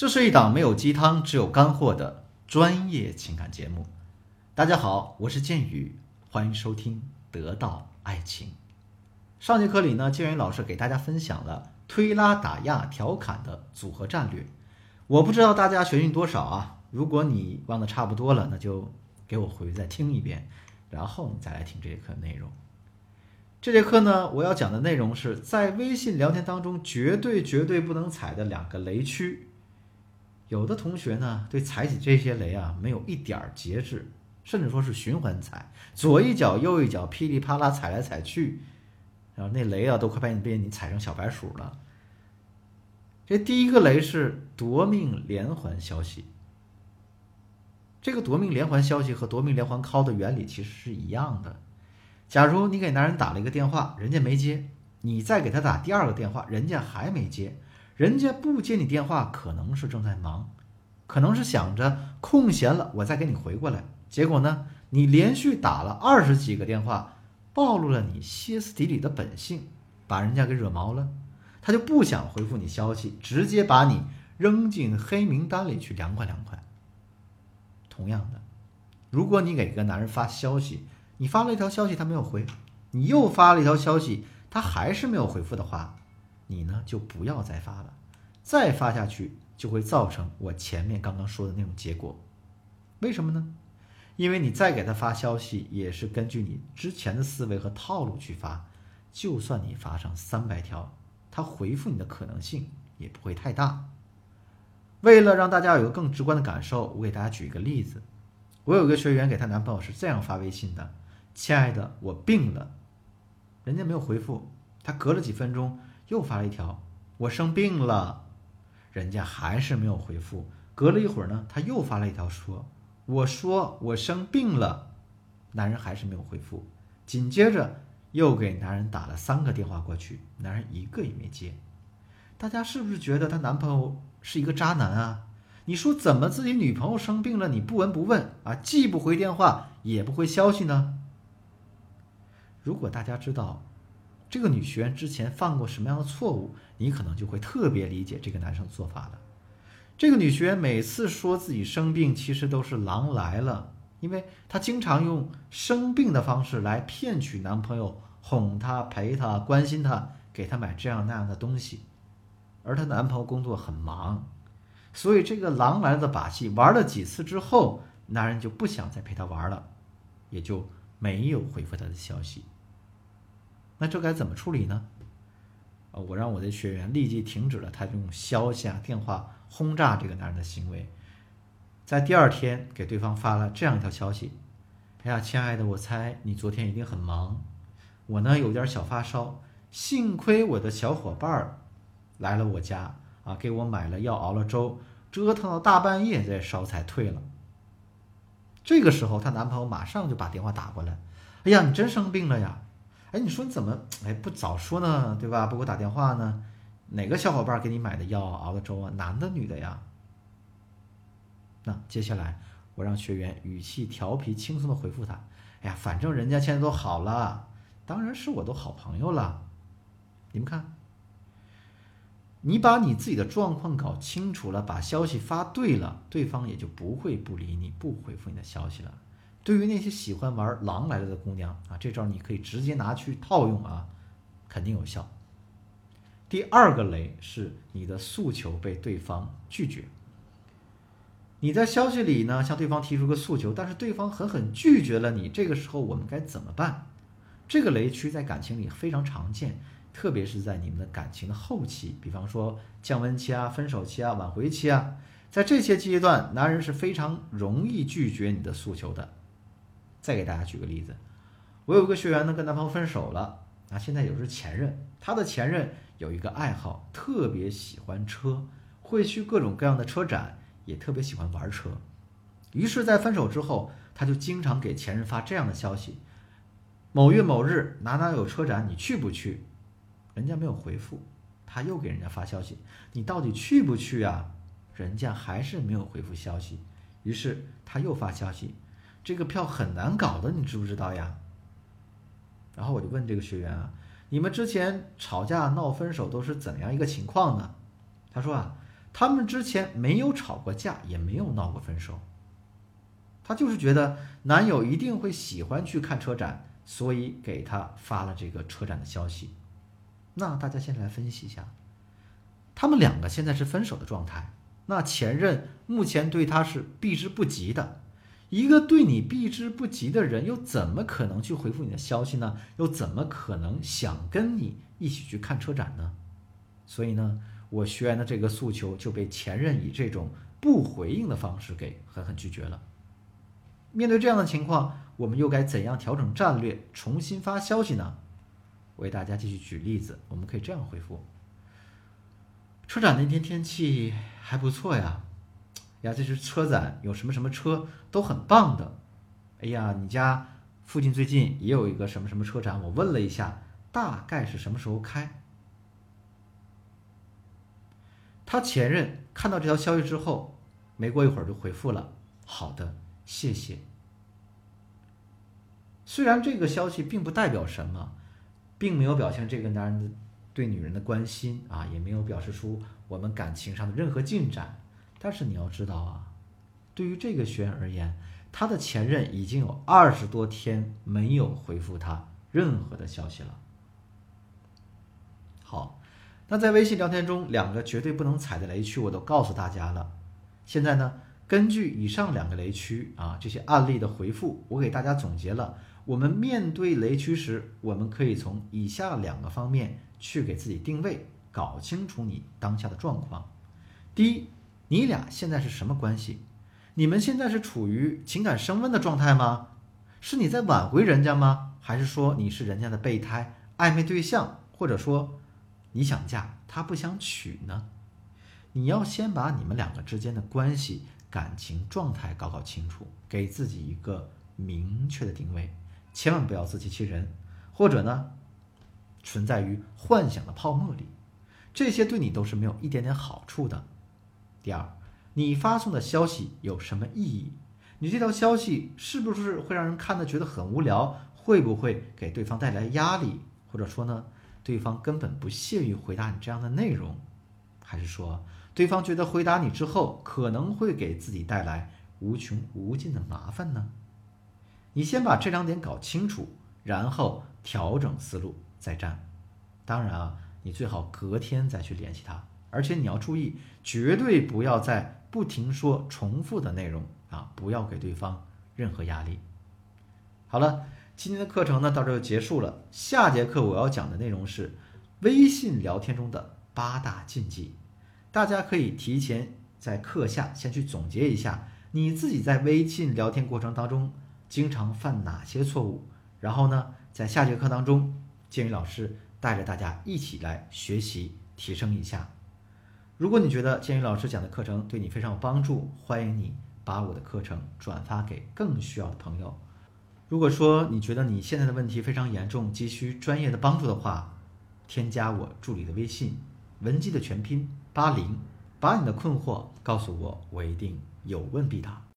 这是一档没有鸡汤，只有干货的专业情感节目。大家好，我是剑宇，欢迎收听《得到爱情》。上节课里呢，建宇老师给大家分享了推拉打压调侃的组合战略。我不知道大家学进多少啊？如果你忘得差不多了，那就给我回去再听一遍，然后你再来听这节课内容。这节课呢，我要讲的内容是在微信聊天当中绝对绝对不能踩的两个雷区。有的同学呢，对踩起这些雷啊，没有一点儿节制，甚至说是循环踩，左一脚右一脚，噼里啪啦踩来踩去，然后那雷啊，都快把你被你踩成小白鼠了。这第一个雷是夺命连环消息。这个夺命连环消息和夺命连环 call 的原理其实是一样的。假如你给男人打了一个电话，人家没接，你再给他打第二个电话，人家还没接，人家不接你电话，可能是正在忙，可能是想着空闲了我再给你回过来。结果呢，你连续打了二十几个电话，暴露了你歇斯底里的本性，把人家给惹毛了，他就不想回复你消息，直接把你扔进黑名单里去凉快凉快。同样的，如果你给一个男人发消息，你发了一条消息，他没有回，你又发了一条消息，他还是没有回复的话，你呢就不要再发了，再发下去就会造成我前面刚刚说的那种结果。为什么呢？因为你再给他发消息，也是根据你之前的思维和套路去发，就算你发上三百条，他回复你的可能性也不会太大。为了让大家有个更直观的感受，我给大家举一个例子。我有个学员给她男朋友是这样发微信的。亲爱的，我病了，人家没有回复，他隔了几分钟又发了一条，我生病了，人家还是没有回复。隔了一会儿呢，他又发了一条，说我说我生病了，男人还是没有回复。紧接着又给男人打了三个电话过去，男人一个也没接。大家是不是觉得她男朋友是一个渣男啊？你说怎么自己女朋友生病了你不闻不问啊，既不回电话也不回消息呢？如果大家知道这个女学员之前犯过什么样的错误，你可能就会特别理解这个男生做法了。这个女学员每次说自己生病，其实都是狼来了，因为她经常用生病的方式来骗取男朋友，哄他、陪她、关心她，给她买这样那样的东西。而她男朋友工作很忙，所以这个狼来了的把戏玩了几次之后，男人就不想再陪她玩了，也就。没有回复她的消息，那这该怎么处理呢？啊，我让我的学员立即停止了他用消息啊、电话轰炸这个男人的行为，在第二天给对方发了这样一条消息：“哎呀，亲爱的，我猜你昨天一定很忙，我呢有点小发烧，幸亏我的小伙伴儿来了我家啊，给我买了药，熬了粥，折腾到大半夜，再烧才退了。”这个时候，她男朋友马上就把电话打过来。哎呀，你真生病了呀？哎，你说你怎么哎不早说呢？对吧？不给我打电话呢？哪个小伙伴给你买的药熬的粥啊？男的女的呀？那接下来我让学员语气调皮轻松的回复他：哎呀，反正人家现在都好了，当然是我的好朋友了。你们看。你把你自己的状况搞清楚了，把消息发对了，对方也就不会不理你，不回复你的消息了。对于那些喜欢玩狼来了的姑娘啊，这招你可以直接拿去套用啊，肯定有效。第二个雷是你的诉求被对方拒绝。你在消息里呢向对方提出个诉求，但是对方狠狠拒绝了你，这个时候我们该怎么办？这个雷区在感情里非常常见。特别是在你们的感情的后期，比方说降温期啊、分手期啊、挽回期啊，在这些阶段，男人是非常容易拒绝你的诉求的。再给大家举个例子，我有一个学员呢，跟男朋友分手了，啊，现在也是前任，他的前任有一个爱好，特别喜欢车，会去各种各样的车展，也特别喜欢玩车。于是，在分手之后，他就经常给前任发这样的消息：某月某日哪哪有车展，你去不去？人家没有回复，他又给人家发消息：“你到底去不去啊？”人家还是没有回复消息，于是他又发消息：“这个票很难搞的，你知不知道呀？”然后我就问这个学员啊：“你们之前吵架闹分手都是怎样一个情况呢？”他说：“啊，他们之前没有吵过架，也没有闹过分手。她就是觉得男友一定会喜欢去看车展，所以给她发了这个车展的消息。那大家现在来分析一下，他们两个现在是分手的状态，那前任目前对她是避之不及的。一个对你避之不及的人，又怎么可能去回复你的消息呢？又怎么可能想跟你一起去看车展呢？所以呢，我学员的这个诉求就被前任以这种不回应的方式给狠狠拒绝了。面对这样的情况，我们又该怎样调整战略，重新发消息呢？我给大家继续举例子，我们可以这样回复：车展那天天气还不错呀。呀，这是车展，有什么什么车都很棒的。哎呀，你家附近最近也有一个什么什么车展，我问了一下，大概是什么时候开？他前任看到这条消息之后，没过一会儿就回复了：“好的，谢谢。”虽然这个消息并不代表什么，并没有表现这个男人的对女人的关心啊，也没有表示出我们感情上的任何进展。但是你要知道啊，对于这个学员而言，他的前任已经有二十多天没有回复他任何的消息了。好，那在微信聊天中，两个绝对不能踩的雷区我都告诉大家了。现在呢，根据以上两个雷区啊这些案例的回复，我给大家总结了，我们面对雷区时，我们可以从以下两个方面去给自己定位，搞清楚你当下的状况。第一。你俩现在是什么关系？你们现在是处于情感升温的状态吗？是你在挽回人家吗？还是说你是人家的备胎、暧昧对象，或者说你想嫁他不想娶呢？你要先把你们两个之间的关系、感情状态搞搞清楚，给自己一个明确的定位，千万不要自欺欺人，或者呢，存在于幻想的泡沫里，这些对你都是没有一点点好处的。第二，你发送的消息有什么意义？你这条消息是不是会让人看的觉得很无聊？会不会给对方带来压力？或者说呢，对方根本不屑于回答你这样的内容？还是说，对方觉得回答你之后可能会给自己带来无穷无尽的麻烦呢？你先把这两点搞清楚，然后调整思路再战。当然啊，你最好隔天再去联系他。而且你要注意，绝对不要再不停说重复的内容啊！不要给对方任何压力。好了，今天的课程呢到这就结束了。下节课我要讲的内容是微信聊天中的八大禁忌，大家可以提前在课下先去总结一下，你自己在微信聊天过程当中经常犯哪些错误，然后呢，在下节课当中，建宇老师带着大家一起来学习提升一下。如果你觉得建宇老师讲的课程对你非常有帮助，欢迎你把我的课程转发给更需要的朋友。如果说你觉得你现在的问题非常严重，急需专业的帮助的话，添加我助理的微信文姬的全拼八零，把你的困惑告诉我，我一定有问必答。